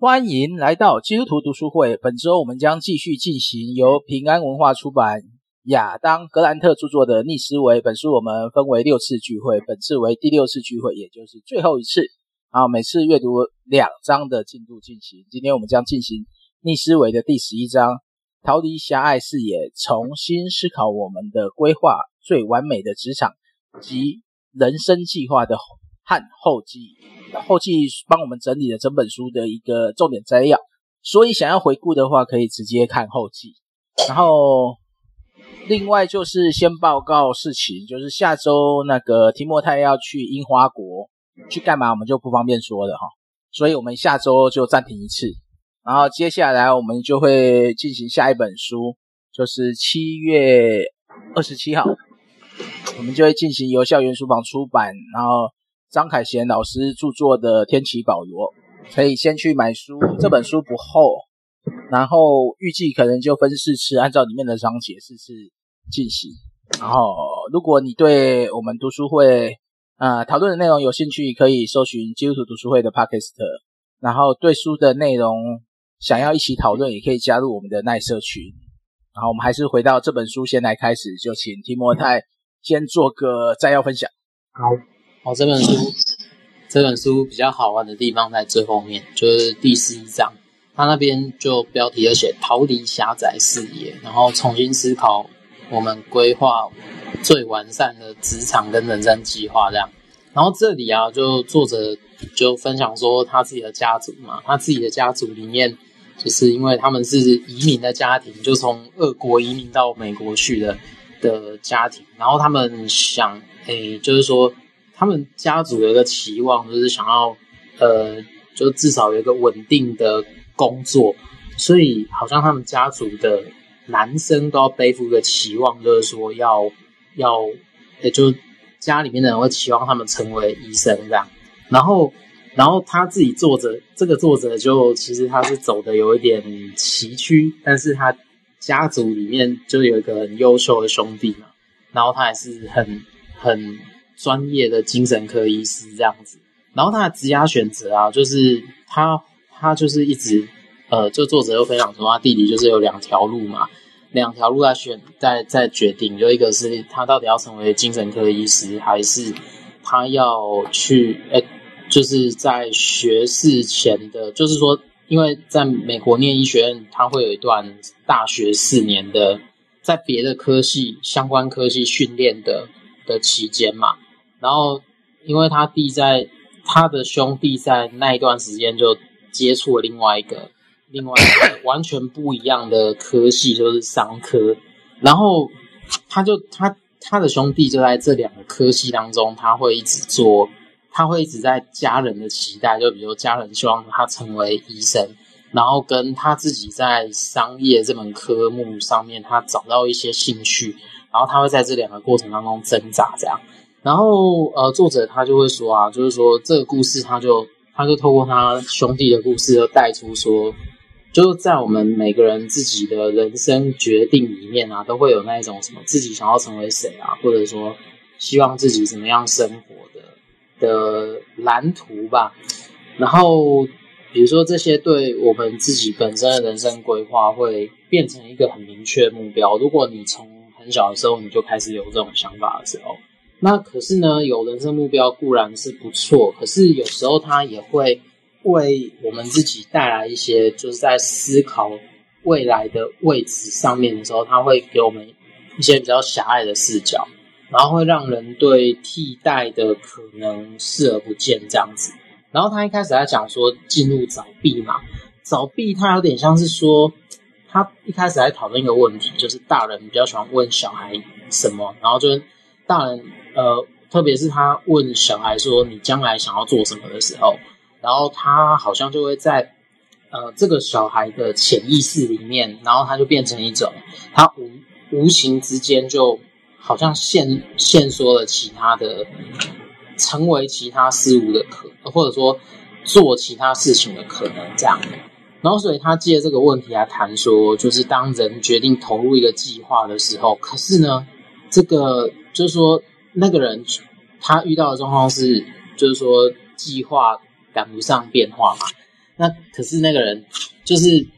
欢迎来到基督徒读书会。本周我们将继续进行由平安文化出版、亚当·格兰特著作的《逆思维》。本书我们分为六次聚会，本次为第六次聚会，也就是最后一次。啊，每次阅读两章的进度进行。今天我们将进行《逆思维》的第十一章，逃离狭隘视野，重新思考我们的规划，最完美的职场及人生计划的和后记。后记帮我们整理了整本书的一个重点摘要，所以想要回顾的话，可以直接看后记。然后，另外就是先报告事情，就是下周那个提莫太要去樱花国。去干嘛？我们就不方便说了哈，所以我们下周就暂停一次，然后接下来我们就会进行下一本书，就是七月二十七号，我们就会进行由校园书房出版，然后张凯贤老师著作的《天启保罗》，可以先去买书，这本书不厚，然后预计可能就分四次，按照里面的章节四次进行，然后如果你对我们读书会。啊、呃，讨论的内容有兴趣，可以搜寻基督徒读书会的 Podcast。然后对书的内容想要一起讨论，也可以加入我们的耐社群。然后我们还是回到这本书，先来开始，就请提摩太先做个摘要分享。好，好，这本书，这本书比较好玩的地方在最后面，就是第十一章，它那边就标题有写“逃离狭窄视野”，然后重新思考我们规划。最完善的职场跟人生计划这样，然后这里啊，就作者就分享说他自己的家族嘛，他自己的家族里面，就是因为他们是移民的家庭，就从俄国移民到美国去的的家庭，然后他们想，诶，就是说他们家族有一个期望，就是想要，呃，就至少有一个稳定的工作，所以好像他们家族的男生都要背负一个期望，就是说要。要，也就家里面的人会期望他们成为医生这样，然后，然后他自己作者，这个作者就其实他是走的有一点崎岖，但是他家族里面就有一个很优秀的兄弟嘛，然后他还是很很专业的精神科医师这样子，然后他的职业选择啊，就是他他就是一直，呃，就作者又分享说他弟弟就是有两条路嘛。两条路在选，在在决定，就一个是他到底要成为精神科医师，还是他要去，诶，就是在学士前的，就是说，因为在美国念医学院，他会有一段大学四年的在别的科系相关科系训练的的期间嘛。然后，因为他弟在他的兄弟在那一段时间就接触了另外一个。另外一个完全不一样的科系就是商科，然后他就他他的兄弟就在这两个科系当中，他会一直做，他会一直在家人的期待，就比如家人希望他成为医生，然后跟他自己在商业这门科目上面，他找到一些兴趣，然后他会在这两个过程当中挣扎这样，然后呃，作者他就会说啊，就是说这个故事，他就他就透过他兄弟的故事，就带出说。就在我们每个人自己的人生决定里面啊，都会有那一种什么自己想要成为谁啊，或者说希望自己怎么样生活的的蓝图吧。然后，比如说这些对我们自己本身的人生规划，会变成一个很明确的目标。如果你从很小的时候你就开始有这种想法的时候，那可是呢，有人生目标固然是不错，可是有时候它也会。为我们自己带来一些，就是在思考未来的位置上面的时候，他会给我们一些比较狭隘的视角，然后会让人对替代的可能视而不见这样子。然后他一开始在讲说进入早闭嘛，早闭他有点像是说，他一开始在讨论一个问题，就是大人比较喜欢问小孩什么，然后就是大人呃，特别是他问小孩说你将来想要做什么的时候。然后他好像就会在，呃，这个小孩的潜意识里面，然后他就变成一种，他无无形之间就好像限限缩了其他的，成为其他事物的可，或者说做其他事情的可能这样。然后所以他借这个问题来谈说，就是当人决定投入一个计划的时候，可是呢，这个就是说那个人他遇到的状况是，就是说计划。赶不上变化嘛，那可是那个人就是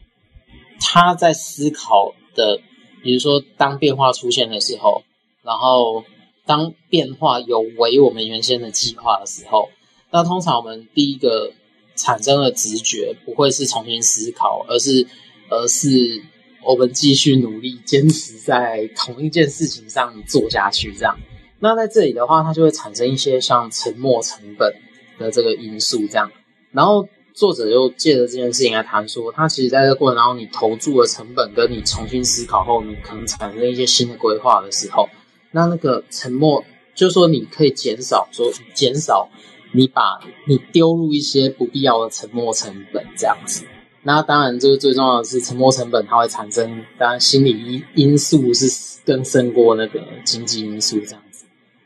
他在思考的，比如说当变化出现的时候，然后当变化有违我们原先的计划的时候，那通常我们第一个产生的直觉不会是重新思考，而是而是我们继续努力坚持在同一件事情上做下去这样。那在这里的话，它就会产生一些像沉没成本的这个因素，这样。然后作者又借着这件事情来谈说，他其实在这过程当中，你投注的成本跟你重新思考后，你可能产生一些新的规划的时候，那那个沉没，就是说你可以减少，说减少你把你丢入一些不必要的沉没成本这样子。那当然，这个最重要的是沉没成本，它会产生，当然心理因因素是更胜过那个经济因素这样。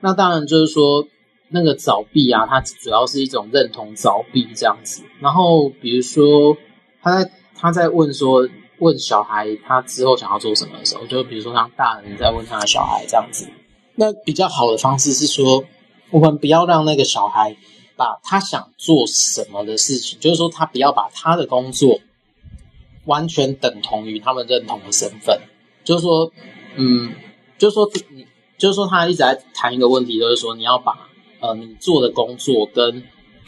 那当然就是说，那个凿壁啊，它主要是一种认同凿壁这样子。然后比如说，他在他在问说，问小孩他之后想要做什么的时候，就比如说当大人在问他的小孩这样子。那比较好的方式是说，我们不要让那个小孩把他想做什么的事情，就是说他不要把他的工作完全等同于他们认同的身份。就是说，嗯，就是说你。就是说，他一直在谈一个问题，就是说，你要把呃你做的工作跟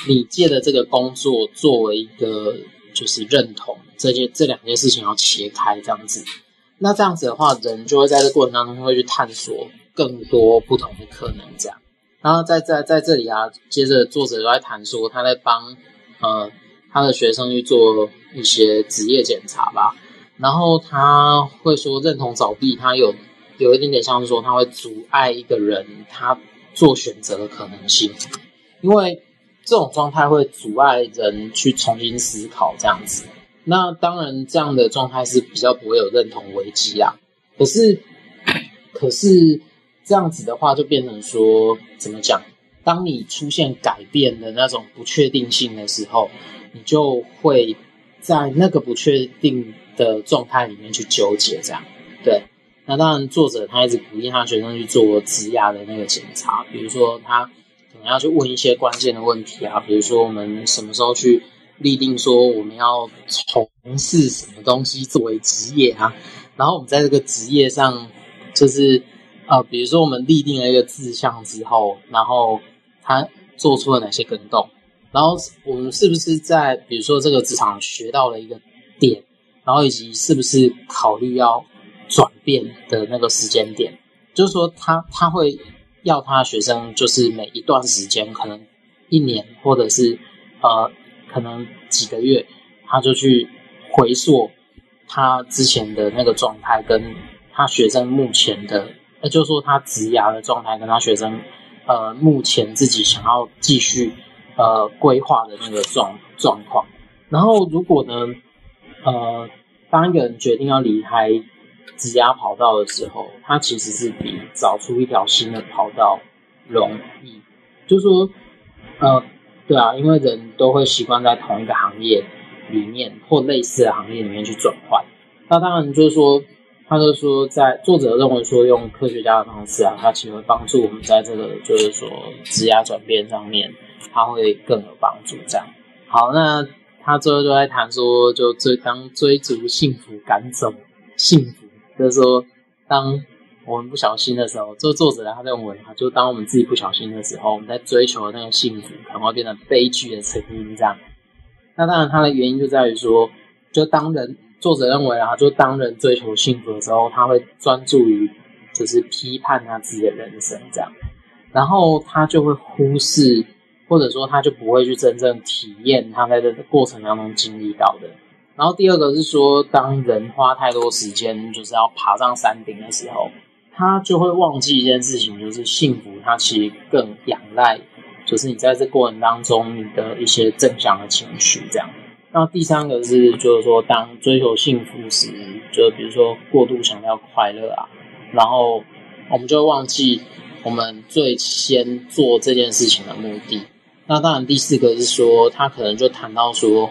你借的这个工作作为一个就是认同，这件这两件事情要切开这样子。那这样子的话，人就会在这过程当中会去探索更多不同的可能，这样。然后在在在这里啊，接着作者就在谈说，他在帮呃他的学生去做一些职业检查吧。然后他会说，认同凿壁，他有。有一点点像是说，他会阻碍一个人他做选择的可能性，因为这种状态会阻碍人去重新思考这样子。那当然，这样的状态是比较不会有认同危机啊。可是，可是这样子的话，就变成说，怎么讲？当你出现改变的那种不确定性的时候，你就会在那个不确定的状态里面去纠结，这样对。那当然，作者他一直鼓励他学生去做职涯的那个检查，比如说他可能要去问一些关键的问题啊，比如说我们什么时候去立定说我们要从事什么东西作为职业啊，然后我们在这个职业上，就是呃，比如说我们立定了一个志向之后，然后他做出了哪些更动，然后我们是不是在比如说这个职场学到了一个点，然后以及是不是考虑要。转变的那个时间点，就是说他他会要他学生，就是每一段时间，可能一年或者是呃，可能几个月，他就去回溯他之前的那个状态，跟他学生目前的，那就是说他职涯的状态，跟他学生呃目前自己想要继续呃规划的那个状状况。然后如果呢，呃，当一个人决定要离开。职涯跑道的时候，它其实是比找出一条新的跑道容易。就是说，呃，对啊，因为人都会习惯在同一个行业里面或类似的行业里面去转换。那当然就是说，他就说，在作者认为说，用科学家的方式啊，它其实会帮助我们在这个就是说职涯转变上面，它会更有帮助。这样，好，那他最后就在谈说，就追当追逐幸福赶走幸福。就是说，当我们不小心的时候，这作者他认为啊，就当我们自己不小心的时候，我们在追求的那个幸福，可能会变成悲剧的成因。这样，那当然，它的原因就在于说，就当人作者认为啊，就当人追求幸福的时候，他会专注于就是批判他自己的人生，这样，然后他就会忽视，或者说他就不会去真正体验他在这个过程当中经历到的。然后第二个是说，当人花太多时间就是要爬上山顶的时候，他就会忘记一件事情，就是幸福，它其实更仰赖，就是你在这过程当中你的一些正向的情绪这样。然后第三个是，就是说，当追求幸福时，就比如说过度想要快乐啊，然后我们就会忘记我们最先做这件事情的目的。那当然第四个是说，他可能就谈到说。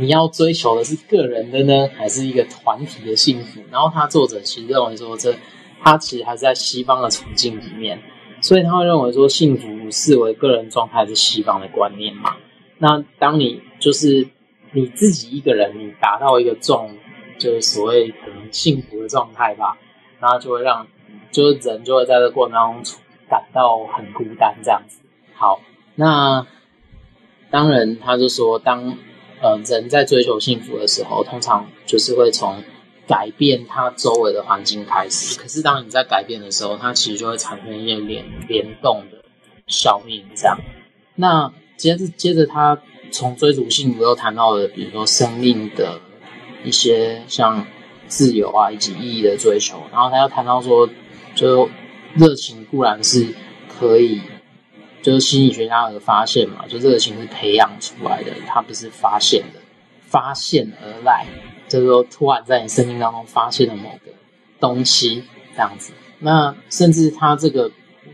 你要追求的是个人的呢，还是一个团体的幸福？然后他作者其实认为说，这他其实还是在西方的处境里面，所以他会认为说，幸福视为个人状态是西方的观念嘛。那当你就是你自己一个人，你达到一个重，就是所谓可能幸福的状态吧，然后就会让，就是人就会在这过程当中感到很孤单这样子。好，那当然他就说，当呃人在追求幸福的时候，通常就是会从改变他周围的环境开始。可是当你在改变的时候，它其实就会产生一些联联动的效应，这样。那接着接着他从追逐幸福又谈到了，比如说生命的一些像自由啊以及意义的追求，然后他又谈到说，就热情固然是可以。就是心理学家的发现嘛，就热情是培养出来的，它不是发现的，发现而来，就是说突然在你生命当中发现了某个东西这样子。那甚至他这个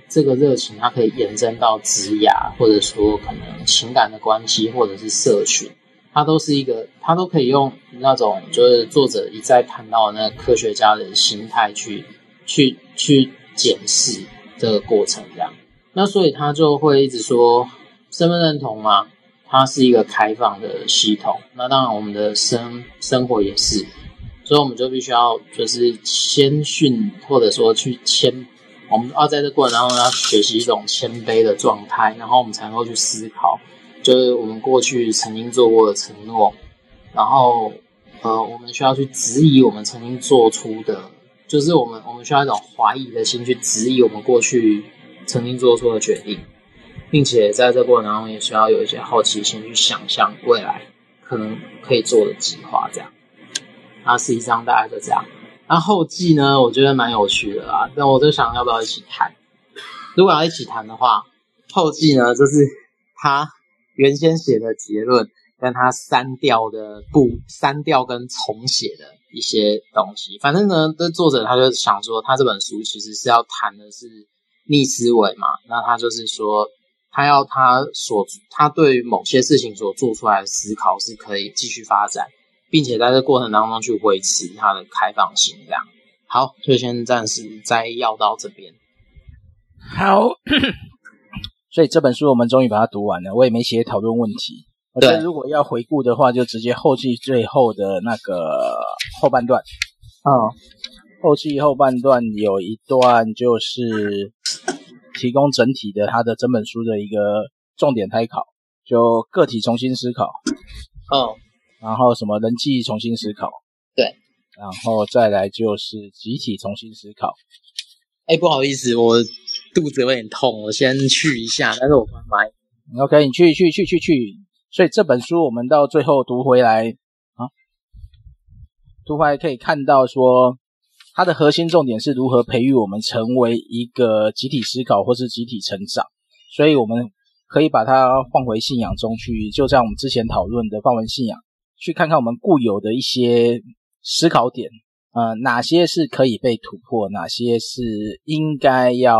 这个热情，它可以延伸到职涯，或者说可能情感的关系，或者是社群，它都是一个，它都可以用那种就是作者一再谈到的那科学家的心态去去去检视这个过程这样。那所以他就会一直说身份认同嘛，它是一个开放的系统。那当然我们的生生活也是，所以我们就必须要就是谦逊，或者说去谦，我们要在这过程当中要学习一种谦卑的状态，然后我们才能够去思考，就是我们过去曾经做过的承诺，然后呃，我们需要去质疑我们曾经做出的，就是我们我们需要一种怀疑的心去质疑我们过去。曾经做出的决定，并且在这过程当中也需要有一些好奇心去想象未来可能可以做的计划，这样。那实际上大概就这样。那后记呢，我觉得蛮有趣的啦，但我就想要不要一起谈？如果要一起谈的话，后记呢就是他原先写的结论，跟他删掉的不删掉跟重写的一些东西。反正呢，这作者他就想说，他这本书其实是要谈的是。逆思维嘛，那他就是说，他要他所他对于某些事情所做出来的思考是可以继续发展，并且在这过程当中去维持他的开放性。这样，好，就先暂时摘要到这边。好，所以这本书我们终于把它读完了。我也没写讨论问题。对，如果要回顾的话，就直接后记最后的那个后半段。啊、哦。后期后半段有一段就是提供整体的他的整本书的一个重点参考，就个体重新思考，哦，然后什么人际重新思考，对，然后再来就是集体重新思考。哎，不好意思，我肚子有点痛，我先去一下，但是我关麦。OK，你去去去去去。所以这本书我们到最后读回来啊，读回来可以看到说。它的核心重点是如何培育我们成为一个集体思考或是集体成长，所以我们可以把它放回信仰中去，就像我们之前讨论的放回信仰，去看看我们固有的一些思考点，呃，哪些是可以被突破，哪些是应该要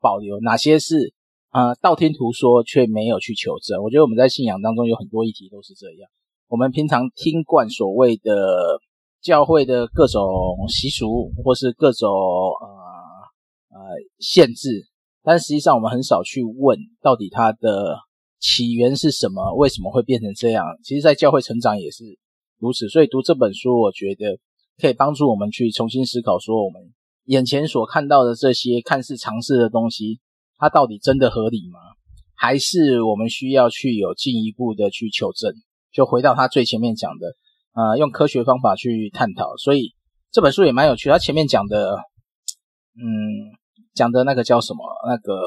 保留，哪些是呃道听途说却没有去求证。我觉得我们在信仰当中有很多议题都是这样，我们平常听惯所谓的。教会的各种习俗，或是各种呃呃限制，但实际上我们很少去问，到底它的起源是什么？为什么会变成这样？其实，在教会成长也是如此。所以读这本书，我觉得可以帮助我们去重新思考，说我们眼前所看到的这些看似常识的东西，它到底真的合理吗？还是我们需要去有进一步的去求证？就回到他最前面讲的。呃，用科学方法去探讨，所以这本书也蛮有趣。他前面讲的，嗯，讲的那个叫什么？那个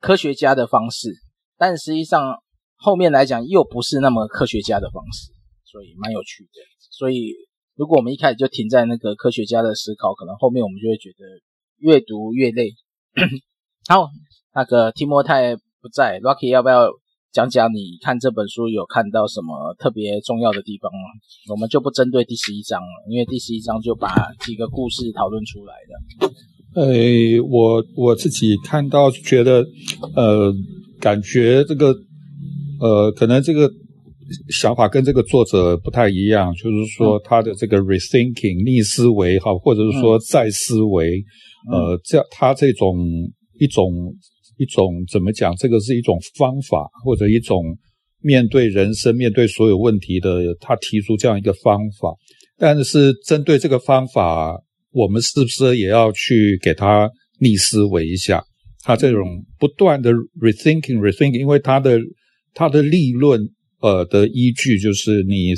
科学家的方式，但实际上后面来讲又不是那么科学家的方式，所以蛮有趣的。所以如果我们一开始就停在那个科学家的思考，可能后面我们就会觉得越读越累。好，那个提摩太不在，Rocky 要不要？讲讲你看这本书有看到什么特别重要的地方吗？我们就不针对第十一章了，因为第十一章就把几个故事讨论出来的。呃，我我自己看到觉得，呃，感觉这个，呃，可能这个想法跟这个作者不太一样，就是说他的这个 rethinking 逆思维哈，或者是说再思维，嗯、呃，这他这种一种。一种怎么讲？这个是一种方法，或者一种面对人生、面对所有问题的，他提出这样一个方法。但是针对这个方法，我们是不是也要去给他逆思维一下？他这种不断的 rethinking、rethinking，因为他的他的立论呃的依据就是你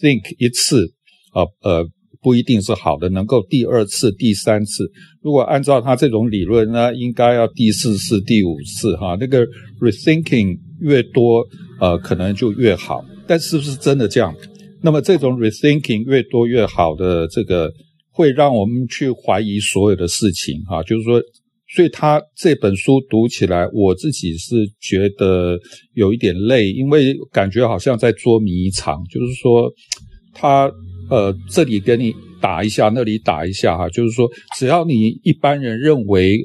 think 一次啊呃。呃不一定是好的，能够第二次、第三次。如果按照他这种理论，那应该要第四次、第五次，哈，那个 rethinking 越多，呃，可能就越好。但是不是真的这样？那么这种 rethinking 越多越好的这个，会让我们去怀疑所有的事情，哈，就是说，所以他这本书读起来，我自己是觉得有一点累，因为感觉好像在捉迷藏，就是说他。呃，这里给你打一下，那里打一下哈，就是说，只要你一般人认为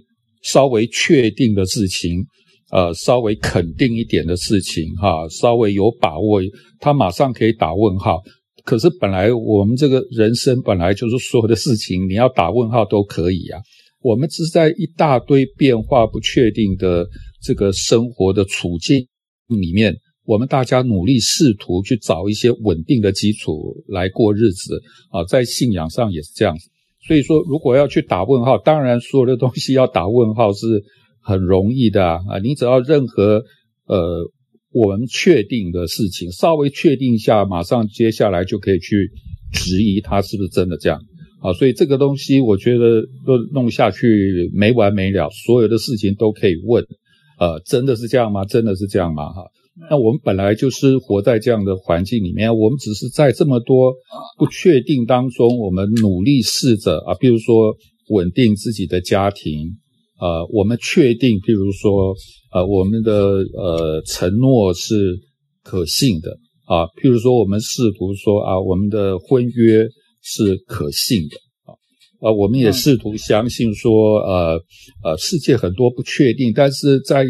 稍微确定的事情，呃，稍微肯定一点的事情哈，稍微有把握，他马上可以打问号。可是本来我们这个人生本来就是所有的事情，你要打问号都可以啊。我们只是在一大堆变化不确定的这个生活的处境里面。我们大家努力试图去找一些稳定的基础来过日子啊，在信仰上也是这样子。所以说，如果要去打问号，当然所有的东西要打问号是很容易的啊。你只要任何呃我们确定的事情稍微确定一下，马上接下来就可以去质疑它是不是真的这样啊。所以这个东西我觉得都弄下去没完没了，所有的事情都可以问，呃，真的是这样吗？真的是这样吗？哈。那我们本来就是活在这样的环境里面，我们只是在这么多不确定当中，我们努力试着啊，比如说稳定自己的家庭，呃，我们确定，譬如说呃，我们的呃承诺是可信的啊，譬如说我们试图说啊，我们的婚约是可信的啊，啊，我们也试图相信说，呃呃，世界很多不确定，但是在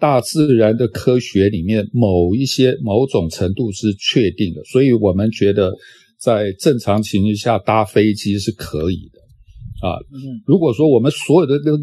大自然的科学里面，某一些某种程度是确定的，所以我们觉得在正常情况下搭飞机是可以的啊。如果说我们所有的都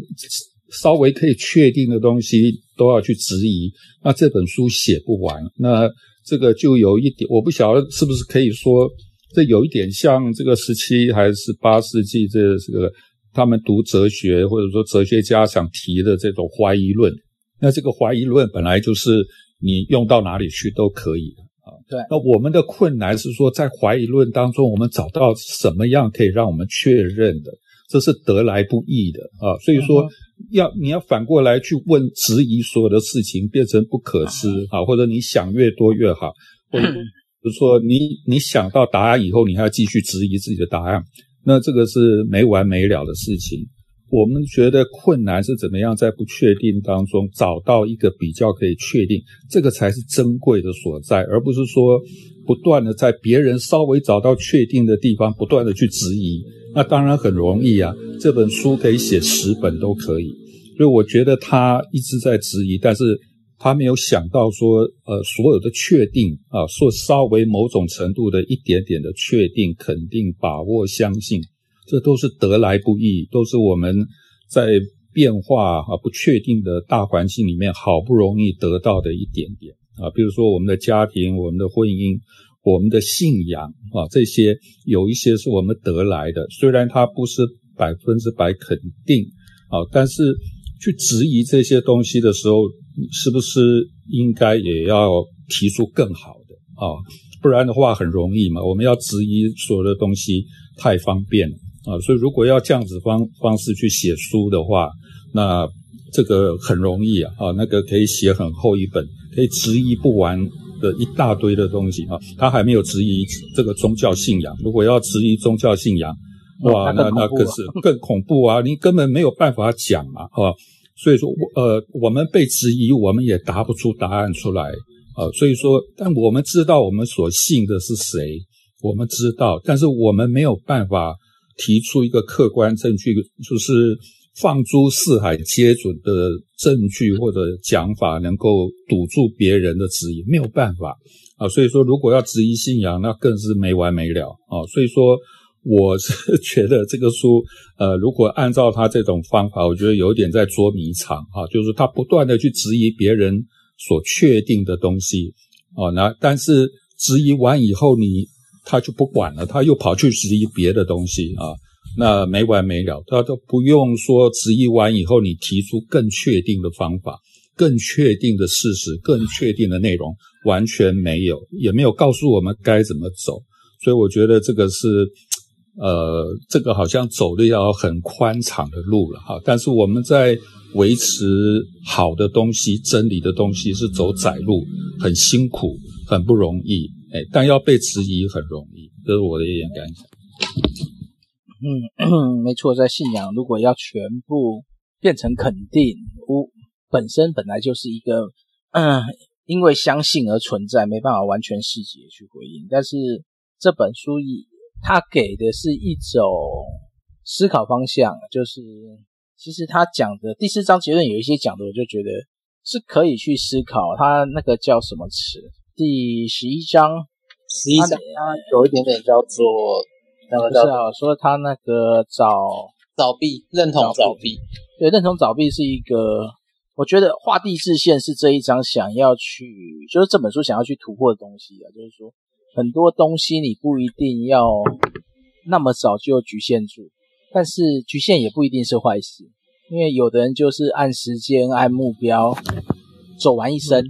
稍微可以确定的东西都要去质疑，那这本书写不完。那这个就有一点，我不晓得是不是可以说，这有一点像这个十七还是十八世纪这这个他们读哲学或者说哲学家想提的这种怀疑论。那这个怀疑论本来就是你用到哪里去都可以啊。对。那我们的困难是说，在怀疑论当中，我们找到什么样可以让我们确认的，这是得来不易的啊。所以说，要你要反过来去问质疑所有的事情，变成不可知啊，或者你想越多越好，或者比如说你你想到答案以后，你还要继续质疑自己的答案，那这个是没完没了的事情。我们觉得困难是怎么样在不确定当中找到一个比较可以确定，这个才是珍贵的所在，而不是说不断的在别人稍微找到确定的地方不断的去质疑。那当然很容易啊，这本书可以写十本都可以。所以我觉得他一直在质疑，但是他没有想到说，呃，所有的确定啊，说稍微某种程度的一点点的确定、肯定、把握、相信。这都是得来不易，都是我们在变化啊不确定的大环境里面好不容易得到的一点点啊，比如说我们的家庭、我们的婚姻、我们的信仰啊，这些有一些是我们得来的，虽然它不是百分之百肯定啊，但是去质疑这些东西的时候，是不是应该也要提出更好的啊？不然的话很容易嘛，我们要质疑所有的东西太方便了。啊，所以如果要这样子方方式去写书的话，那这个很容易啊，啊，那个可以写很厚一本，可以质疑不完的一大堆的东西啊。他还没有质疑这个宗教信仰，如果要质疑宗教信仰，哇，那那更是更恐怖啊！你根本没有办法讲嘛，啊。所以说，呃，我们被质疑，我们也答不出答案出来啊。所以说，但我们知道我们所信的是谁，我们知道，但是我们没有办法。提出一个客观证据，就是放诸四海皆准的证据或者讲法，能够堵住别人的质疑，没有办法啊。所以说，如果要质疑信仰，那更是没完没了啊。所以说，我是觉得这个书，呃，如果按照他这种方法，我觉得有点在捉迷藏啊，就是他不断的去质疑别人所确定的东西哦，那但是质疑完以后，你他就不管了，他又跑去质疑别的东西啊，那没完没了，他都不用说质疑完以后，你提出更确定的方法、更确定的事实、更确定的内容，完全没有，也没有告诉我们该怎么走，所以我觉得这个是。呃，这个好像走的要很宽敞的路了哈，但是我们在维持好的东西、真理的东西是走窄路，很辛苦，很不容易，哎，但要被质疑很容易，这是我的一点感想。嗯，没错，在信仰如果要全部变成肯定，我本身本来就是一个，嗯，因为相信而存在，没办法完全细节去回应，但是这本书一。他给的是一种思考方向，就是其实他讲的第四章结论有一些讲的，我就觉得是可以去思考。他那个叫什么词？第十一章，十一章他有一点点叫做那个叫说他那个早早闭，认同早闭，对，认同早闭是一个，我觉得画地自限是这一章想要去，就是这本书想要去突破的东西啊，就是说。很多东西你不一定要那么早就局限住，但是局限也不一定是坏事，因为有的人就是按时间、按目标走完一生，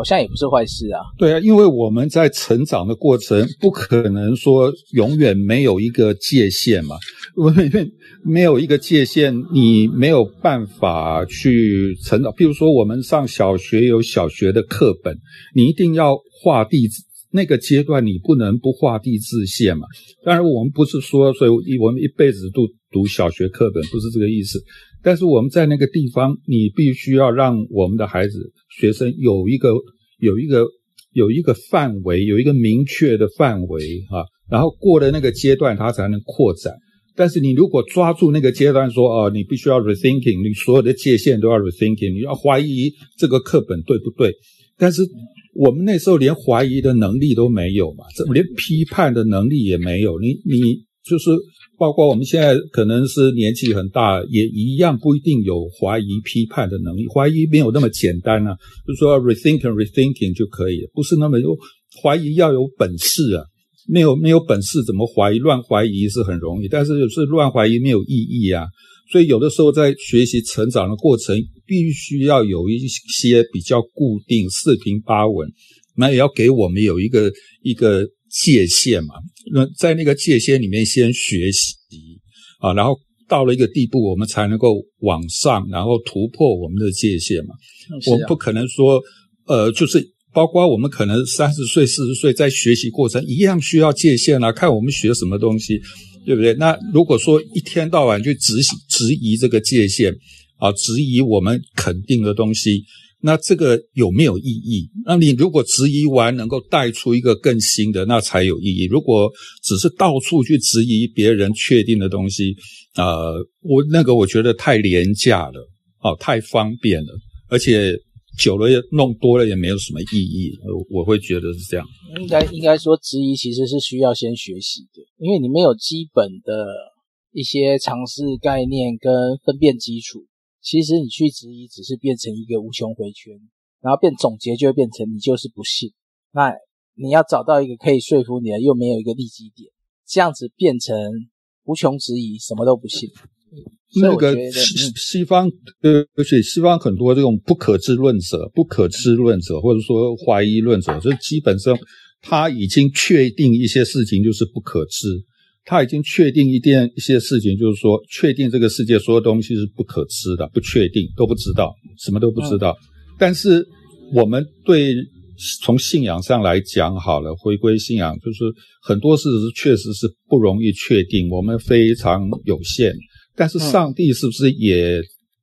好像也不是坏事啊。对啊，因为我们在成长的过程，不可能说永远没有一个界限嘛，因为没有一个界限，你没有办法去成长。譬如说，我们上小学有小学的课本，你一定要画地址。那个阶段你不能不画地自限嘛？当然我们不是说，所以我们一辈子都读小学课本，不是这个意思。但是我们在那个地方，你必须要让我们的孩子、学生有一个、有一个、有一个范围，有一个明确的范围啊。然后过了那个阶段，他才能扩展。但是你如果抓住那个阶段说，哦，你必须要 rethinking，你所有的界限都要 rethinking，你要怀疑这个课本对不对？但是。我们那时候连怀疑的能力都没有嘛，这连批判的能力也没有。你你就是包括我们现在可能是年纪很大，也一样不一定有怀疑批判的能力。怀疑没有那么简单啊，就是说 rethinking rethinking 就可以了，不是那么有怀疑要有本事啊，没有没有本事怎么怀疑？乱怀疑是很容易，但是有时乱怀疑没有意义啊。所以有的时候在学习成长的过程，必须要有一些比较固定、四平八稳，那也要给我们有一个一个界限嘛。那在那个界限里面先学习啊，然后到了一个地步，我们才能够往上，然后突破我们的界限嘛。我们不可能说，呃，就是包括我们可能三十岁、四十岁在学习过程一样需要界限啊，看我们学什么东西。对不对？那如果说一天到晚去质质疑这个界限啊，质疑我们肯定的东西，那这个有没有意义？那你如果质疑完能够带出一个更新的，那才有意义。如果只是到处去质疑别人确定的东西，呃，我那个我觉得太廉价了，哦，太方便了，而且。久了也弄多了也没有什么意义，我会觉得是这样。应该应该说，质疑其实是需要先学习的，因为你没有基本的一些常识概念跟分辨基础，其实你去质疑只是变成一个无穷回圈，然后变总结就会变成你就是不信。那你要找到一个可以说服你的，又没有一个立基点，这样子变成无穷质疑，什么都不信。那个西西方，呃，而且西方很多这种不可知论者、不可知论者，或者说怀疑论者，就基本上他已经确定一些事情就是不可知，他已经确定一件一些事情，就是说确定这个世界所有东西是不可知的，不确定都不知道，什么都不知道。但是我们对从信仰上来讲，好了，回归信仰，就是很多事实确实是不容易确定，我们非常有限。但是上帝是不是也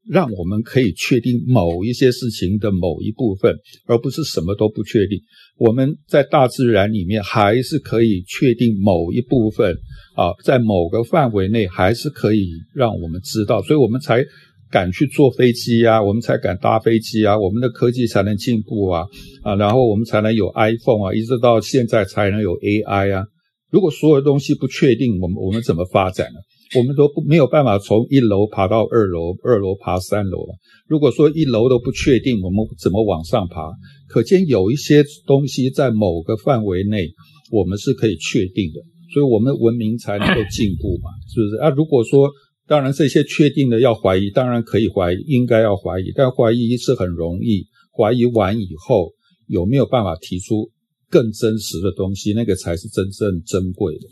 让我们可以确定某一些事情的某一部分，而不是什么都不确定？我们在大自然里面还是可以确定某一部分啊，在某个范围内还是可以让我们知道，所以我们才敢去坐飞机啊，我们才敢搭飞机啊，我们的科技才能进步啊啊，然后我们才能有 iPhone 啊，一直到现在才能有 AI 啊。如果所有东西不确定，我们我们怎么发展呢？我们都不没有办法从一楼爬到二楼，二楼爬三楼了。如果说一楼都不确定，我们怎么往上爬？可见有一些东西在某个范围内，我们是可以确定的，所以我们文明才能够进步嘛，是不是？啊，如果说当然这些确定的要怀疑，当然可以怀疑，应该要怀疑，但怀疑是很容易，怀疑完以后有没有办法提出更真实的东西，那个才是真正珍贵的。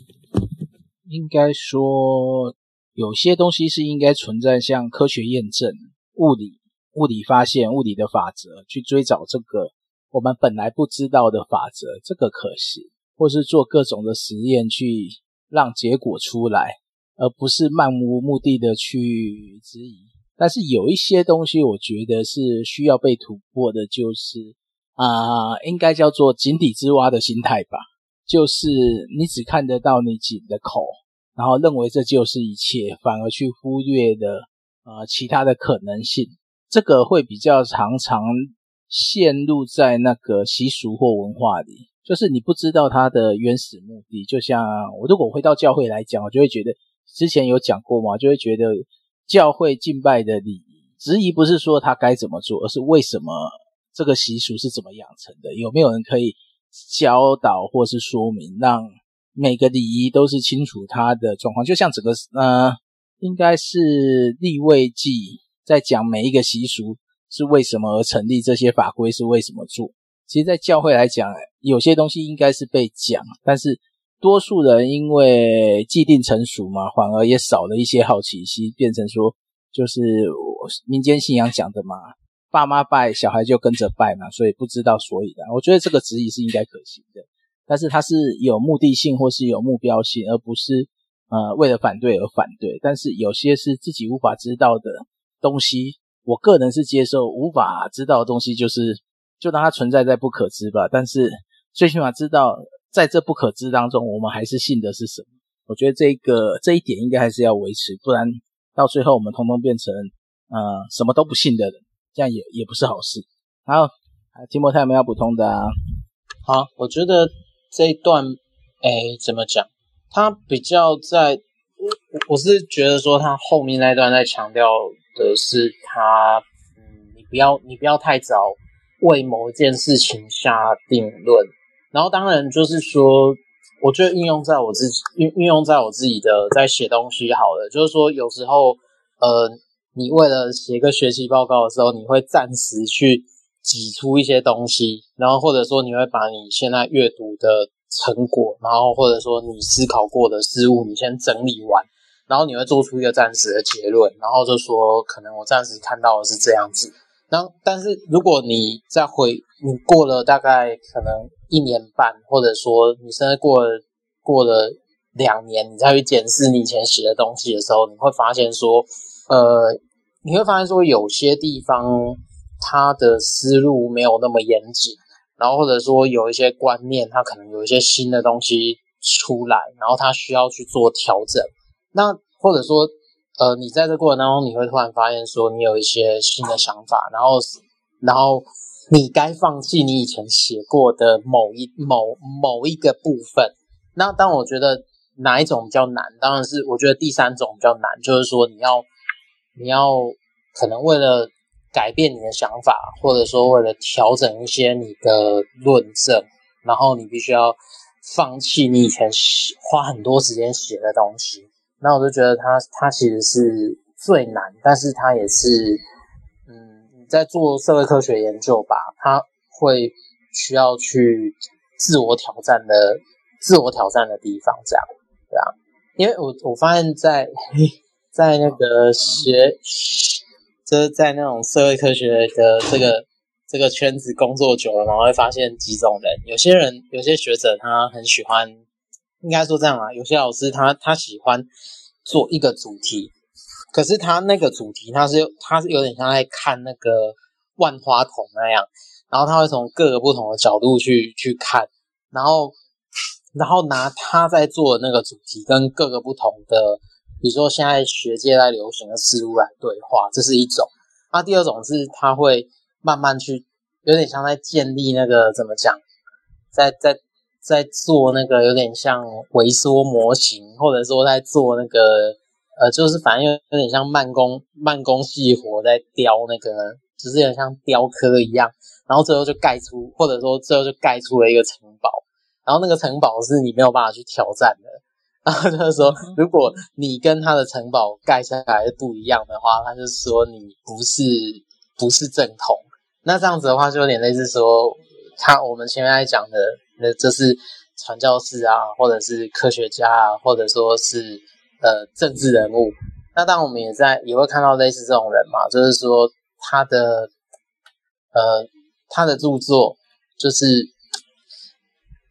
应该说，有些东西是应该存在，像科学验证、物理、物理发现、物理的法则，去追找这个我们本来不知道的法则，这个可行，或是做各种的实验去让结果出来，而不是漫无目的的去质疑。但是有一些东西，我觉得是需要被突破的，就是啊、应该叫做井底之蛙的心态吧。就是你只看得到你井的口，然后认为这就是一切，反而去忽略了呃其他的可能性。这个会比较常常陷入在那个习俗或文化里，就是你不知道它的原始目的。就像我如果回到教会来讲，我就会觉得之前有讲过嘛，就会觉得教会敬拜的礼仪，质疑不是说他该怎么做，而是为什么这个习俗是怎么养成的？有没有人可以？教导或是说明，让每个礼仪都是清楚它的状况，就像整个呃，应该是立位记在讲每一个习俗是为什么而成立，这些法规是为什么做。其实，在教会来讲，有些东西应该是被讲，但是多数人因为既定成熟嘛，反而也少了一些好奇心，变成说就是民间信仰讲的嘛。爸妈拜，小孩就跟着拜嘛，所以不知道所以然。我觉得这个质疑是应该可行的，但是它是有目的性或是有目标性，而不是呃为了反对而反对。但是有些是自己无法知道的东西，我个人是接受无法知道的东西，就是就当它存在在不可知吧。但是最起码知道在这不可知当中，我们还是信的是什么？我觉得这个这一点应该还是要维持，不然到最后我们通通变成呃什么都不信的人。这样也也不是好事。好，提摩太有没有要补充的啊？好，我觉得这一段，哎，怎么讲？他比较在，我我是觉得说，他后面那段在强调的是他，嗯，你不要你不要太早为某一件事情下定论。然后当然就是说，我觉得应用在我自己运运用在我自己的在写东西好了，就是说有时候，呃。你为了写个学习报告的时候，你会暂时去挤出一些东西，然后或者说你会把你现在阅读的成果，然后或者说你思考过的事物，你先整理完，然后你会做出一个暂时的结论，然后就说可能我暂时看到的是这样子。然后，但是如果你再回，你过了大概可能一年半，或者说你甚至过了过了两年，你再去检视你以前写的东西的时候，你会发现说，呃。你会发现说，有些地方他的思路没有那么严谨，然后或者说有一些观念，他可能有一些新的东西出来，然后他需要去做调整。那或者说，呃，你在这过程当中，你会突然发现说，你有一些新的想法，然后，然后你该放弃你以前写过的某一某某一个部分。那当我觉得哪一种比较难？当然是我觉得第三种比较难，就是说你要。你要可能为了改变你的想法，或者说为了调整一些你的论证，然后你必须要放弃你以前花很多时间写的东西。那我就觉得它它其实是最难，但是它也是，嗯，你在做社会科学研究吧，它会需要去自我挑战的自我挑战的地方，这样对啊，因为我我发现在。在在那个学，就是在那种社会科学的这个这个圈子工作久了嘛，我会发现几种人。有些人，有些学者他很喜欢，应该说这样啊。有些老师他他喜欢做一个主题，可是他那个主题他是他是有点像在看那个万花筒那样，然后他会从各个不同的角度去去看，然后然后拿他在做的那个主题跟各个不同的。比如说，现在学界在流行的事物来对话，这是一种。那第二种是，他会慢慢去，有点像在建立那个怎么讲，在在在做那个有点像微缩模型，或者说在做那个呃，就是反正有有点像慢工慢工细活在雕那个，就是有点像雕刻一样，然后最后就盖出，或者说最后就盖出了一个城堡，然后那个城堡是你没有办法去挑战的，然后就是说，如果你跟他的城堡盖下来是不一样的话，他就说你不是不是正统，那这样子的话就有点类似说，他我们前面在讲的，那就是传教士啊，或者是科学家啊，或者说是。呃，政治人物，那当然我们也在也会看到类似这种人嘛，就是说他的呃他的著作，就是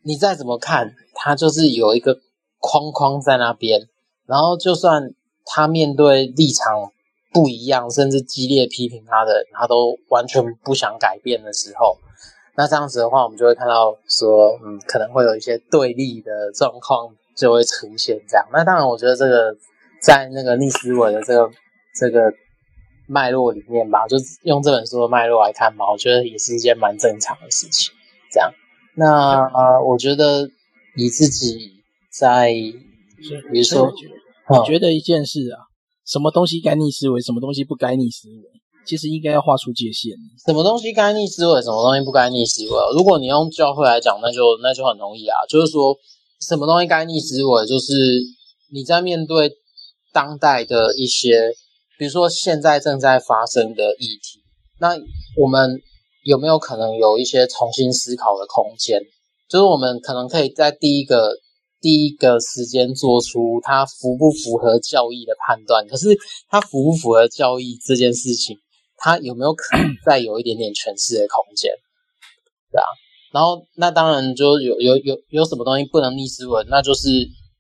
你再怎么看，他就是有一个框框在那边，然后就算他面对立场不一样，甚至激烈批评他的，他都完全不想改变的时候，那这样子的话，我们就会看到说，嗯，可能会有一些对立的状况。就会呈现这样，那当然，我觉得这个在那个逆思维的这个这个脉络里面吧，就用这本书的脉络来看吧，我觉得也是一件蛮正常的事情。这样，那呃，我觉得你自己在，比如说，我觉得一件事啊，什么东西该逆思维，什么东西不该逆思维，其实应该要画出界限。什么东西该逆思维，什么东西不该逆思维？如果你用教会来讲，那就那就很容易啊，就是说。什么东西该逆思维？就是你在面对当代的一些，比如说现在正在发生的议题，那我们有没有可能有一些重新思考的空间？就是我们可能可以在第一个第一个时间做出它符不符合教义的判断。可是它符不符合教义这件事情，它有没有可能再有一点点诠释的空间？对啊。然后，那当然就有有有有什么东西不能逆思维，那就是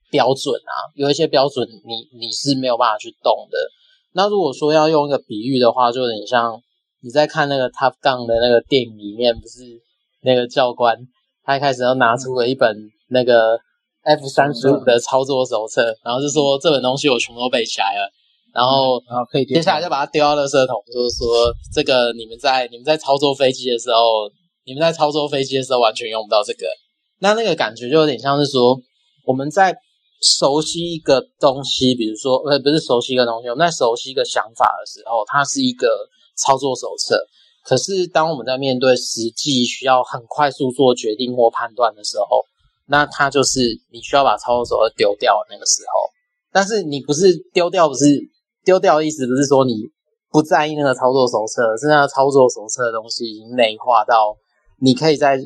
标准啊。有一些标准你，你是没有办法去动的。那如果说要用一个比喻的话，就有点像你在看那个 Top Gun 的那个电影里面，不是那个教官，他一开始要拿出了一本那个 F 三十五的操作手册，然后就说这本东西我全部都背起来了，然后然后可以接下来就把它丢到垃圾桶，就是说这个你们在你们在操作飞机的时候。你们在操作飞机的时候完全用不到这个，那那个感觉就有点像是说我们在熟悉一个东西，比如说呃不是熟悉一个东西，我们在熟悉一个想法的时候，它是一个操作手册。可是当我们在面对实际需要很快速做决定或判断的时候，那它就是你需要把操作手册丢掉的那个时候。但是你不是丢掉，不是丢掉的意思，不是说你不在意那个操作手册，是那个操作手册的东西已经内化到。你可以在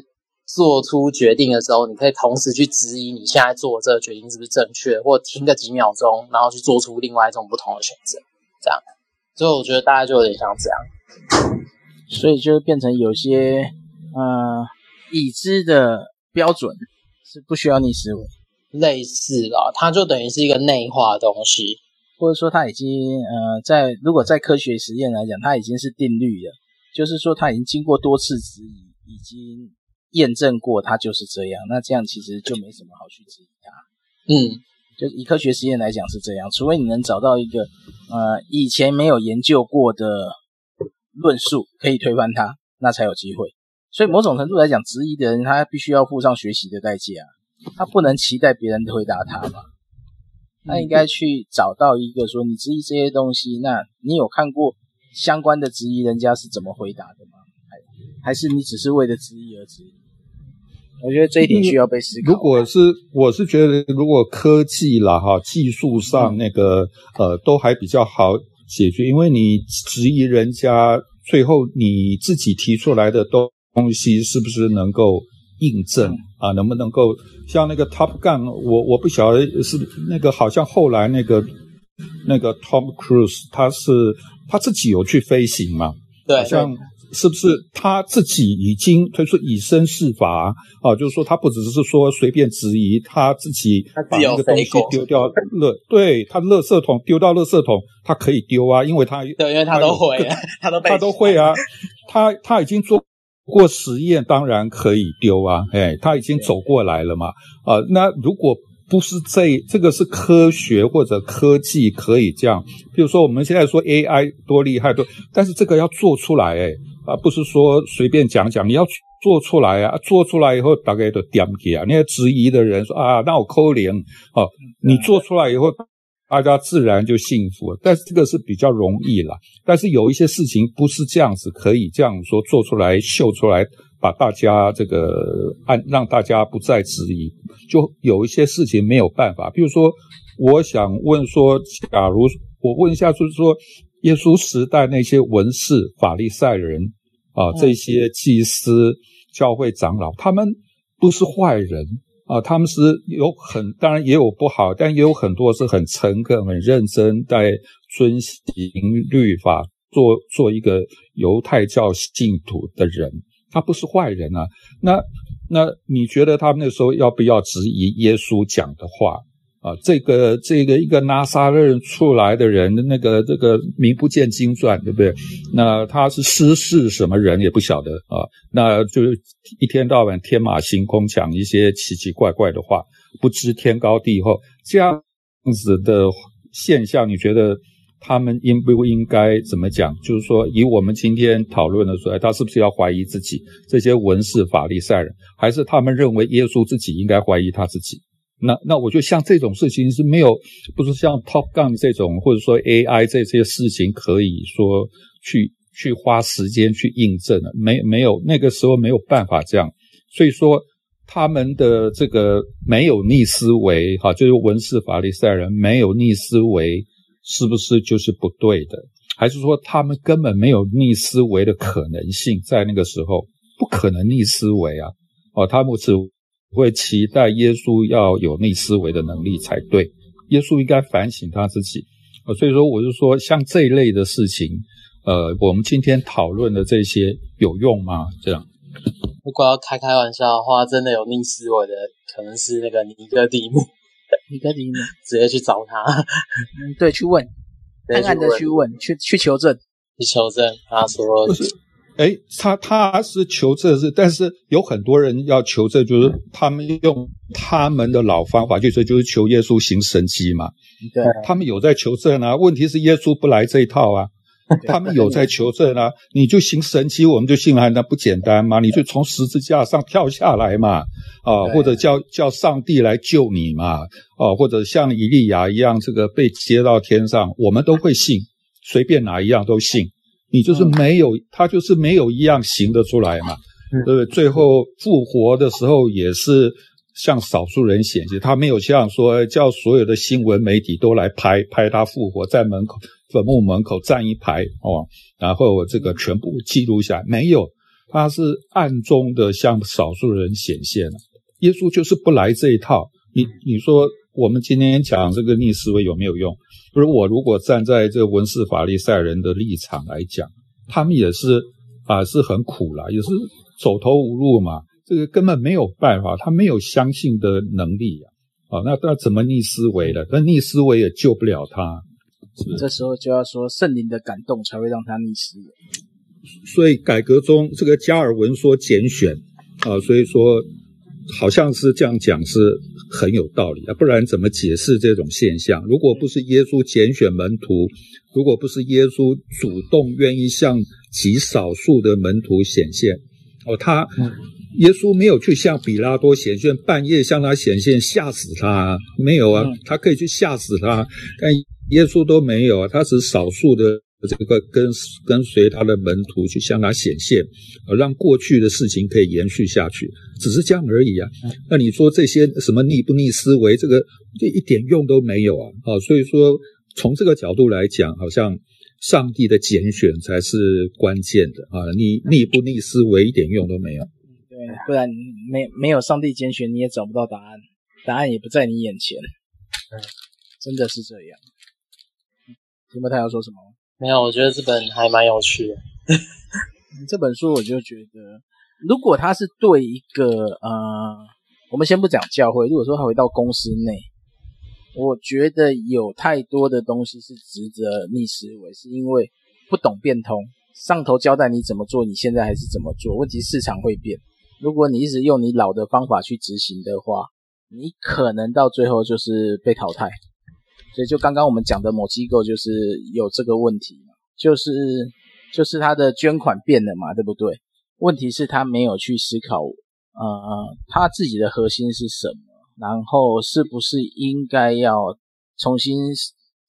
做出决定的时候，你可以同时去质疑你现在做的这个决定是不是正确，或停个几秒钟，然后去做出另外一种不同的选择，这样。所以我觉得大概就有点像这样，所以就变成有些呃已知的标准是不需要逆思维，类似啦，它就等于是一个内化的东西，或者说它已经呃在如果在科学实验来讲，它已经是定律了，就是说它已经经过多次质疑。已经验证过，它就是这样。那这样其实就没什么好去质疑它。嗯，就以科学实验来讲是这样，除非你能找到一个呃以前没有研究过的论述可以推翻它，那才有机会。所以某种程度来讲，质疑的人他必须要付上学习的代价，他不能期待别人回答他嘛。他应该去找到一个说，你质疑这些东西，那你有看过相关的质疑人家是怎么回答的吗？还还是你只是为了质疑而质疑？我觉得这一点需要被思考。如果是，我是觉得，如果科技啦哈，技术上那个、嗯、呃都还比较好解决，因为你质疑人家，最后你自己提出来的东东西是不是能够印证啊？能不能够像那个 Top Gun，我我不晓得是那个好像后来那个那个 Tom Cruise，他是他自己有去飞行嘛？对，好像。是不是他自己已经推出以身试法啊？就是说他不只是说随便质疑，他自己把那个东西丢掉垃，对，他垃圾桶丢到垃圾桶，他可以丢啊，因为他对，因为他都会，他都他都会啊，他他已经做过实验，当然可以丢啊，哎，他已经走过来了嘛，啊，那如果。不是这这个是科学或者科技可以这样，比如说我们现在说 AI 多厉害多，但是这个要做出来诶，啊不是说随便讲讲，你要做出来啊，做出来以后大概都点起啊，那些质疑的人说啊，那我扣零哦，你做出来以后大家自然就幸福。但是这个是比较容易啦。但是有一些事情不是这样子可以这样说做出来秀出来，把大家这个按让大家不再质疑。就有一些事情没有办法，比如说，我想问说，假如我问一下，就是说，耶稣时代那些文士、法利赛人啊，这些祭司、教会长老，他们都是坏人。啊，他们是有很，当然也有不好，但也有很多是很诚恳、很认真，在遵行律法，做做一个犹太教信徒的人，他不是坏人啊。那那你觉得他们那时候要不要质疑耶稣讲的话？啊，这个这个一个拿撒勒人出来的人，那个这个名不见经传，对不对？那他是师事什么人也不晓得啊，那就一天到晚天马行空讲一些奇奇怪怪的话，不知天高地厚，这样子的现象，你觉得他们应不应该怎么讲？就是说，以我们今天讨论的出来，他是不是要怀疑自己？这些文士法利赛人，还是他们认为耶稣自己应该怀疑他自己？那那我就像这种事情是没有，不是像 Top Gun 这种，或者说 AI 这些事情可以说去去花时间去印证的，没没有那个时候没有办法这样，所以说他们的这个没有逆思维，哈，就是文士法利赛人没有逆思维，是不是就是不对的？还是说他们根本没有逆思维的可能性？在那个时候不可能逆思维啊，哦，他们是。会期待耶稣要有逆思维的能力才对，耶稣应该反省他自己。所以说我就说，像这一类的事情，呃，我们今天讨论的这些有用吗？这样，如果要开开玩笑的话，真的有逆思维的，可能是那个尼哥底母。尼哥底母，直接去找他，嗯，对，去问，暗暗的去问，去去求证，去求证，他说。哎，他他是求证是，但是有很多人要求证，就是他们用他们的老方法，就是就是求耶稣行神迹嘛。对，他们有在求证啊。问题是耶稣不来这一套啊。他们有在求证啊，你就行神迹，我们就信了，那不简单吗？你就从十字架上跳下来嘛，啊，或者叫叫上帝来救你嘛，啊，或者像以利亚一样，这个被接到天上，我们都会信，随便哪一样都信。你就是没有，他就是没有一样行得出来嘛，对不对？最后复活的时候也是向少数人显现，他没有像说叫所有的新闻媒体都来拍拍他复活，在门口坟墓门口站一排哦，然后这个全部记录下来，没有，他是暗中的向少数人显现了。耶稣就是不来这一套，你你说。我们今天讲这个逆思维有没有用？就是我如果站在这个文士法利赛人的立场来讲，他们也是啊，是很苦啦，也是走投无路嘛。这个根本没有办法，他没有相信的能力呀。啊，那那怎么逆思维了？那逆思维也救不了他。是不是？这时候就要说圣灵的感动才会让他逆思维。所以改革中这个加尔文说拣选啊，所以说。好像是这样讲是很有道理啊，不然怎么解释这种现象？如果不是耶稣拣选门徒，如果不是耶稣主动愿意向极少数的门徒显现，哦，他耶稣没有去向比拉多显现，半夜向他显现吓死他，没有啊，他可以去吓死他，但耶稣都没有啊，他是少数的。这个跟跟随他的门徒去向他显现，呃，让过去的事情可以延续下去，只是这样而已啊。那你说这些什么逆不逆思维，这个这一点用都没有啊。啊，所以说从这个角度来讲，好像上帝的拣选才是关键的啊。你逆不逆思维一点用都没有。对，不然没没有上帝拣选，你也找不到答案，答案也不在你眼前。真的是这样。有没有他要说什么？没有，我觉得这本还蛮有趣的。这本书我就觉得，如果他是对一个呃，我们先不讲教会，如果说他回到公司内，我觉得有太多的东西是值得逆思维，是因为不懂变通。上头交代你怎么做，你现在还是怎么做。问题市场会变，如果你一直用你老的方法去执行的话，你可能到最后就是被淘汰。所以，就刚刚我们讲的某机构就是有这个问题，就是就是他的捐款变了嘛，对不对？问题是，他没有去思考，呃，他自己的核心是什么，然后是不是应该要重新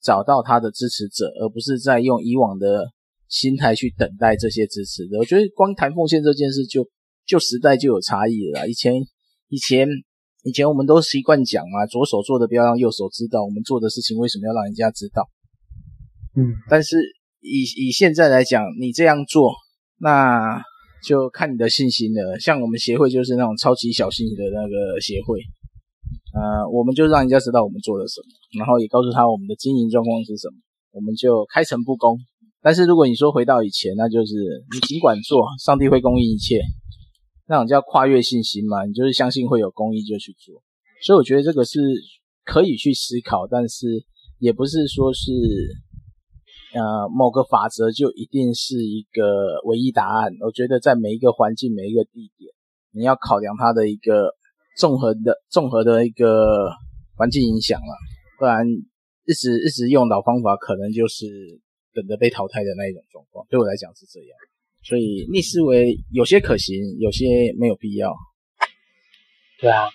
找到他的支持者，而不是在用以往的心态去等待这些支持的。我觉得光谈奉献这件事就，就时代就有差异了。以前以前以前我们都习惯讲嘛，左手做的不要让右手知道，我们做的事情为什么要让人家知道？嗯，但是以以现在来讲，你这样做，那就看你的信心了。像我们协会就是那种超级小心的那个协会。呃，我们就让人家知道我们做了什么，然后也告诉他我们的经营状况是什么，我们就开诚布公。但是如果你说回到以前，那就是你尽管做，上帝会供应一切，那种叫跨越信心嘛，你就是相信会有公益就去做。所以我觉得这个是可以去思考，但是也不是说是呃某个法则就一定是一个唯一答案。我觉得在每一个环境、每一个地点，你要考量它的一个。综合的综合的一个环境影响了，不然一直一直用老方法，可能就是等着被淘汰的那一种状况。对我来讲是这样，所以逆思维有些可行，有些没有必要。对啊，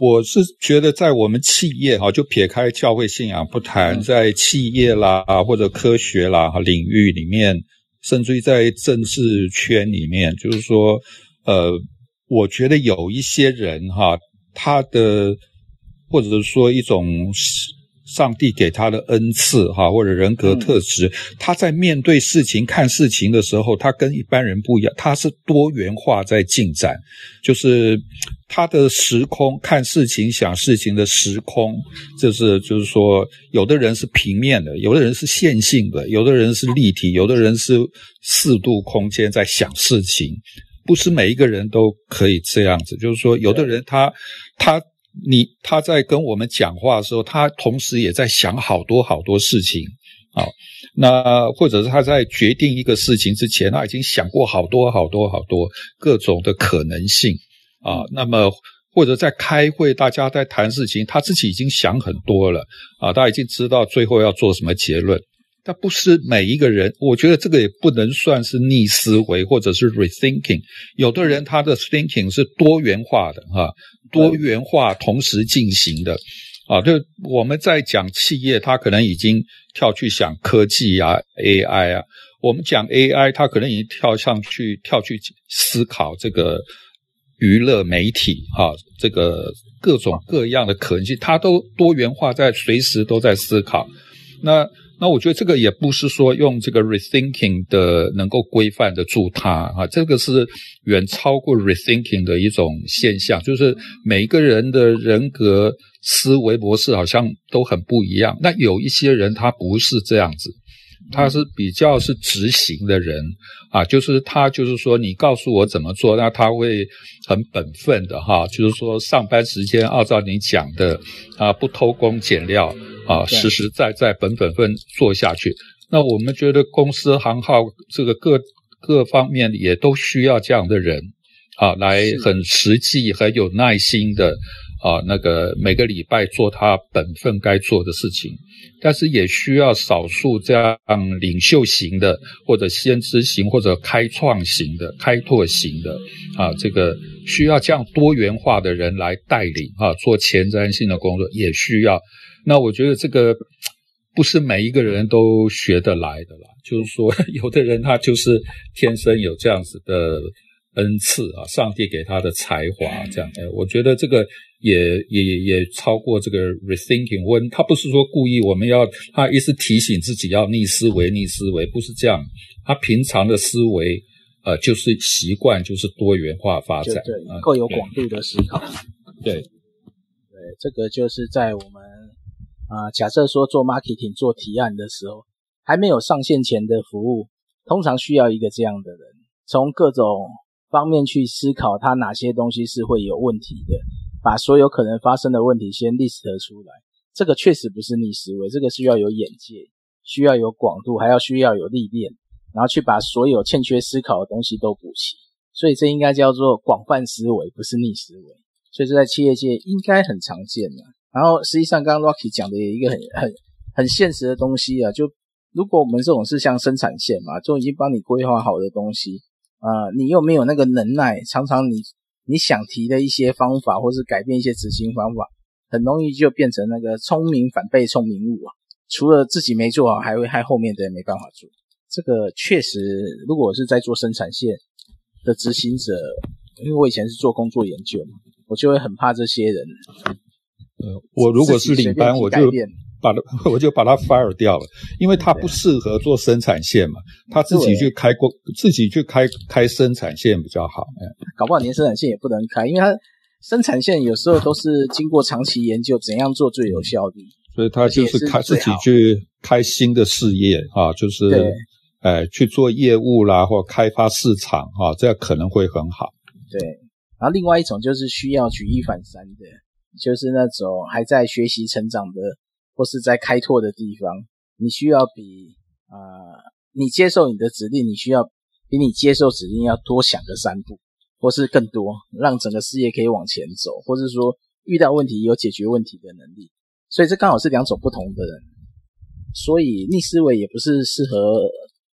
我是觉得在我们企业哈，就撇开教会信仰不谈，在企业啦或者科学啦领域里面，甚至于在政治圈里面，就是说呃。我觉得有一些人哈，他的或者是说一种上帝给他的恩赐哈，或者人格特质，他在面对事情、看事情的时候，他跟一般人不一样，他是多元化在进展，就是他的时空看事情、想事情的时空，就是就是说，有的人是平面的，有的人是线性的，有的人是立体，有的人是四度空间在想事情。不是每一个人都可以这样子，就是说，有的人他他你他在跟我们讲话的时候，他同时也在想好多好多事情啊。那或者是他在决定一个事情之前，他已经想过好多好多好多各种的可能性啊。那么或者在开会，大家在谈事情，他自己已经想很多了啊，他已经知道最后要做什么结论。但不是每一个人，我觉得这个也不能算是逆思维或者是 rethinking。有的人他的 thinking 是多元化的哈，多元化同时进行的啊。就我们在讲企业，它可能已经跳去想科技啊，AI 啊。我们讲 AI，它可能已经跳上去跳去思考这个娱乐媒体啊，这个各种各样的可能性，它都多元化在随时都在思考。那那我觉得这个也不是说用这个 rethinking 的能够规范得住它啊，这个是远超过 rethinking 的一种现象，就是每一个人的人格思维模式好像都很不一样。那有一些人他不是这样子，他是比较是执行的人啊，就是他就是说你告诉我怎么做，那他会很本分的哈，就是说上班时间按照你讲的啊，不偷工减料。啊，实实在在、本本分做下去。那我们觉得公司行号这个各各方面也都需要这样的人啊，来很实际、很有耐心的啊，那个每个礼拜做他本分该做的事情。但是也需要少数这样领袖型的，或者先知型，或者开创型的、开拓型的啊，这个需要这样多元化的人来带领啊，做前瞻性的工作也需要。那我觉得这个不是每一个人都学得来的啦，就是说，有的人他就是天生有这样子的恩赐啊，上帝给他的才华这样。哎，我觉得这个也也也超过这个 rethinking。问他不是说故意我们要他一直提醒自己要逆思维，逆思维不是这样。他平常的思维呃就是习惯，就是多元化发展，对，够有广度的思考。对，对，这个就是在我们。啊，假设说做 marketing 做提案的时候，还没有上线前的服务，通常需要一个这样的人，从各种方面去思考，他哪些东西是会有问题的，把所有可能发生的问题先 list 出来。这个确实不是逆思维，这个需要有眼界，需要有广度，还要需要有历练，然后去把所有欠缺思考的东西都补齐。所以这应该叫做广泛思维，不是逆思维。所以这在企业界应该很常见的。然后实际上，刚刚 Rocky 讲的有一个很很很现实的东西啊，就如果我们这种是像生产线嘛，就已经帮你规划好的东西啊，你又没有那个能耐，常常你你想提的一些方法，或是改变一些执行方法，很容易就变成那个聪明反被聪明误啊。除了自己没做好，还会害后面的人没办法做。这个确实，如果我是在做生产线的执行者，因为我以前是做工作研究嘛，我就会很怕这些人。呃，我如果是领班，我就把他，我就把他 fire 掉了，因为他不适合做生产线嘛，他自己去开工，自己去开开生产线比较好。搞不好连生产线也不能开，因为他生产线有时候都是经过长期研究，怎样做最有效率，所以他就是开自己去开新的事业啊，就是。哎，去做业务啦，或开发市场啊，这样可能会很好。对，然后另外一种就是需要举一反三的，就是那种还在学习成长的，或是在开拓的地方，你需要比啊、你接受你的指令，你需要比你接受指令要多想个三步，或是更多，让整个事业可以往前走，或是说遇到问题有解决问题的能力。所以这刚好是两种不同的人，所以逆思维也不是适合。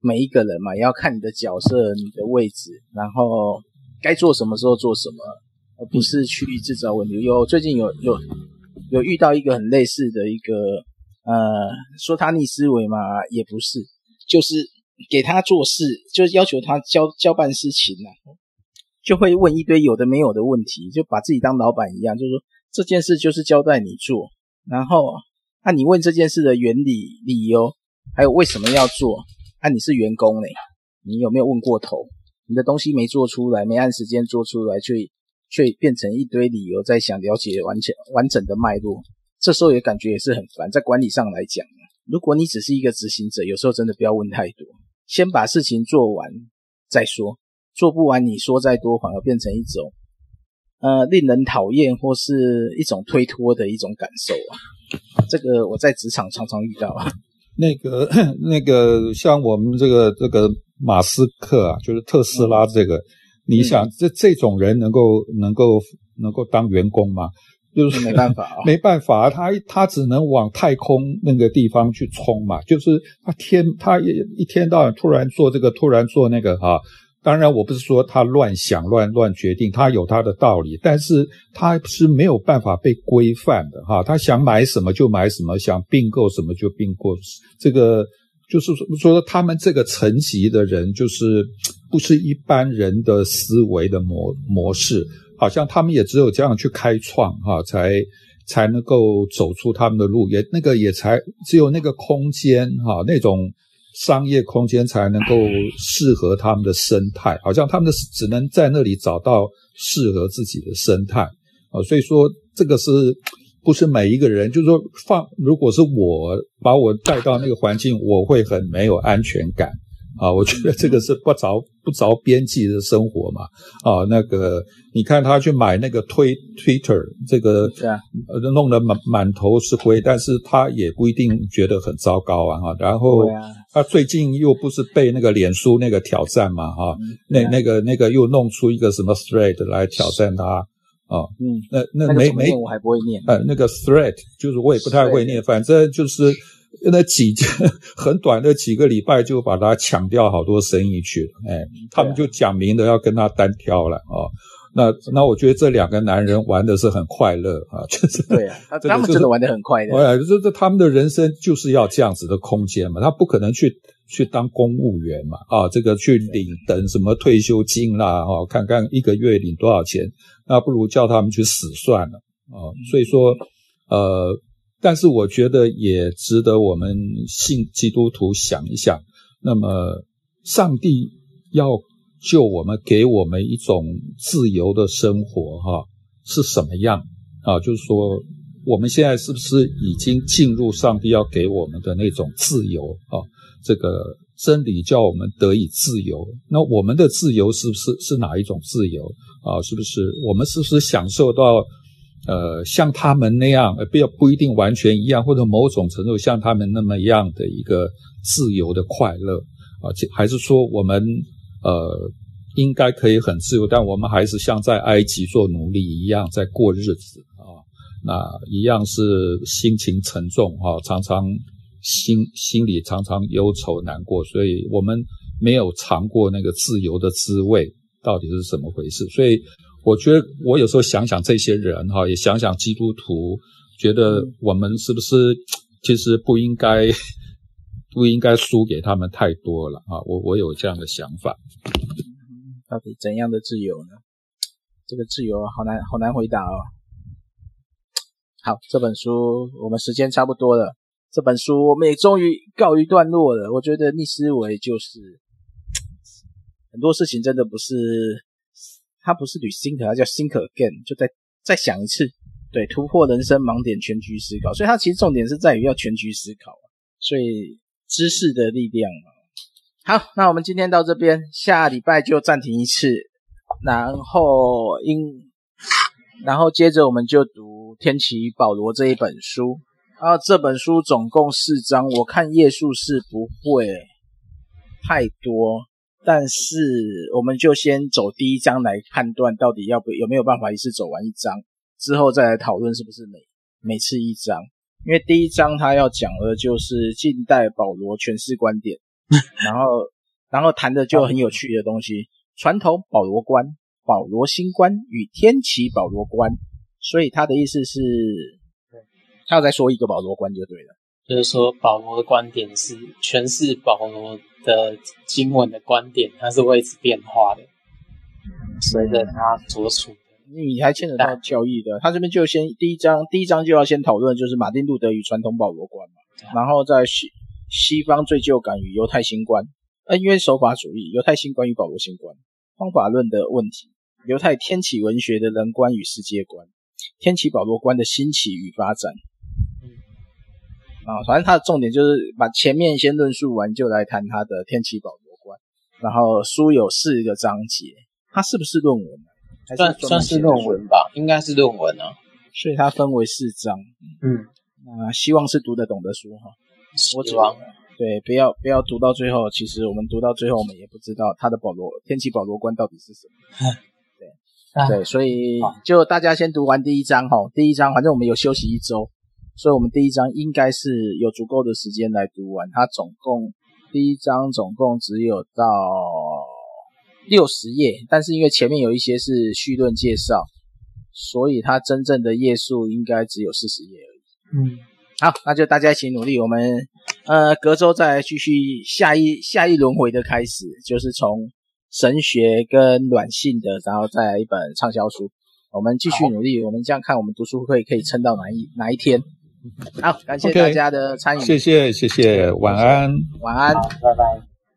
每一个人嘛，也要看你的角色、你的位置，然后该做什么时候做什么，不是去制造问题。有最近有有有遇到一个很类似的一个，呃，说他逆思维嘛，也不是，就是给他做事，就是要求他交交办事情啊，就会问一堆有的没有的问题，就把自己当老板一样，就是说这件事就是交代你做，然后那你问这件事的原理、理由，还有为什么要做。那、啊、你是员工呢？你有没有问过头？你的东西没做出来，没按时间做出来，就却变成一堆理由，在想了解完全完整的脉络。这时候也感觉也是很烦。在管理上来讲，如果你只是一个执行者，有时候真的不要问太多，先把事情做完再说。做不完，你说再多，反而变成一种呃令人讨厌或是一种推脱的一种感受啊。这个我在职场常常遇到啊。那个那个像我们这个这个马斯克啊，就是特斯拉这个，你想这这种人能够能够能够当员工吗？就是没办法啊，没办法，他他只能往太空那个地方去冲嘛。就是他天他一一天到晚突然做这个，突然做那个啊。当然，我不是说他乱想、乱乱决定，他有他的道理，但是他是没有办法被规范的哈。他想买什么就买什么，想并购什么就并购。这个就是说，他们这个层级的人，就是不是一般人的思维的模模式，好像他们也只有这样去开创哈，才才能够走出他们的路，也那个也才只有那个空间哈，那种。商业空间才能够适合他们的生态，好像他们的只能在那里找到适合自己的生态啊，所以说这个是不是每一个人？就是说放，如果是我把我带到那个环境，我会很没有安全感。啊，我觉得这个是不着不着边际的生活嘛。啊，那个你看他去买那个推 Twitter，这个是啊，弄得满满头是灰，但是他也不一定觉得很糟糕啊。哈，然后他最近又不是被那个脸书那个挑战嘛，哈，那那个那个又弄出一个什么 Thread 来挑战他啊。嗯，那那没没我还不会念。呃，那个 threat 就是我也不太会念，反正就是。那几很短的几个礼拜就把他抢掉好多生意去了，哎，他们就讲明的要跟他单挑了啊。那那我觉得这两个男人玩的是很快乐啊，就是对啊，他 们真的玩的很快乐。哎，这这他们的人生就是要这样子的空间嘛，他不可能去去当公务员嘛啊，这个去领等什么退休金啦，哈，看看一个月领多少钱，那不如叫他们去死算了啊。所以说，呃。但是我觉得也值得我们信基督徒想一想。那么，上帝要救我们，给我们一种自由的生活，哈，是什么样啊？就是说，我们现在是不是已经进入上帝要给我们的那种自由啊？这个真理叫我们得以自由。那我们的自由是不是是哪一种自由啊？是不是我们是不是享受到？呃，像他们那样，呃，不要不一定完全一样，或者某种程度像他们那么样的一个自由的快乐啊，还是说我们呃应该可以很自由，但我们还是像在埃及做奴隶一样在过日子啊？那一样是心情沉重啊，常常心心里常常忧愁难过，所以我们没有尝过那个自由的滋味，到底是怎么回事？所以。我觉得我有时候想想这些人哈，也想想基督徒，觉得我们是不是 其实不应该 不应该输给他们太多了啊！我我有这样的想法。到底怎样的自由呢？这个自由好难好难回答哦。好，这本书我们时间差不多了，这本书我们也终于告一段落了。我觉得逆思维就是很多事情真的不是，它不是 rethink，它叫 think again，就再再想一次，对，突破人生盲点，全局思考。所以它其实重点是在于要全局思考，所以知识的力量嘛。好，那我们今天到这边，下礼拜就暂停一次，然后因，然后接着我们就读。天启保罗这一本书，啊这本书总共四章，我看页数是不会太多，但是我们就先走第一章来判断到底要不有没有办法一次走完一章，之后再来讨论是不是每每次一章，因为第一章他要讲的就是近代保罗诠释观点，然后然后谈的就很有趣的东西，传统保罗观、保罗新观与天启保罗观。所以他的意思是，他要再说一个保罗观就对了，就是说保罗的观点是诠释保罗的经文的观点，它是会一直变化的，随着他所处的。你还牵扯到教义的，他这边就先第一章，第一章就要先讨论就是马丁路德与传统保罗观嘛，然后在西西方罪疚感与犹太新观，恩约守法主义、犹太新观与保罗新观，方法论的问题，犹太天启文学的人观与世界观。天启保罗观的兴起与发展，嗯，啊，反正它的重点就是把前面先论述完，就来谈它的天启保罗观。然后书有四个章节，它是不是论文还？算算是论文吧，应该是论文啊。所以它分为四章。嗯，那希望是读得懂的书哈。希望。对，不要不要读到最后，其实我们读到最后，我们也不知道它的保罗天启保罗观到底是什么。对对，所以就大家先读完第一章哈，第一章反正我们有休息一周，所以我们第一章应该是有足够的时间来读完。它总共第一章总共只有到六十页，但是因为前面有一些是序论介绍，所以它真正的页数应该只有四十页而已。嗯，好，那就大家一起努力，我们呃隔周再来继续下一下一轮回的开始，就是从。神学跟软性的，然后再来一本畅销书，我们继续努力，我们这样看，我们读书会可以撑到哪一哪一天？好，感谢大家的参与，谢谢谢谢，晚安，晚安，拜拜。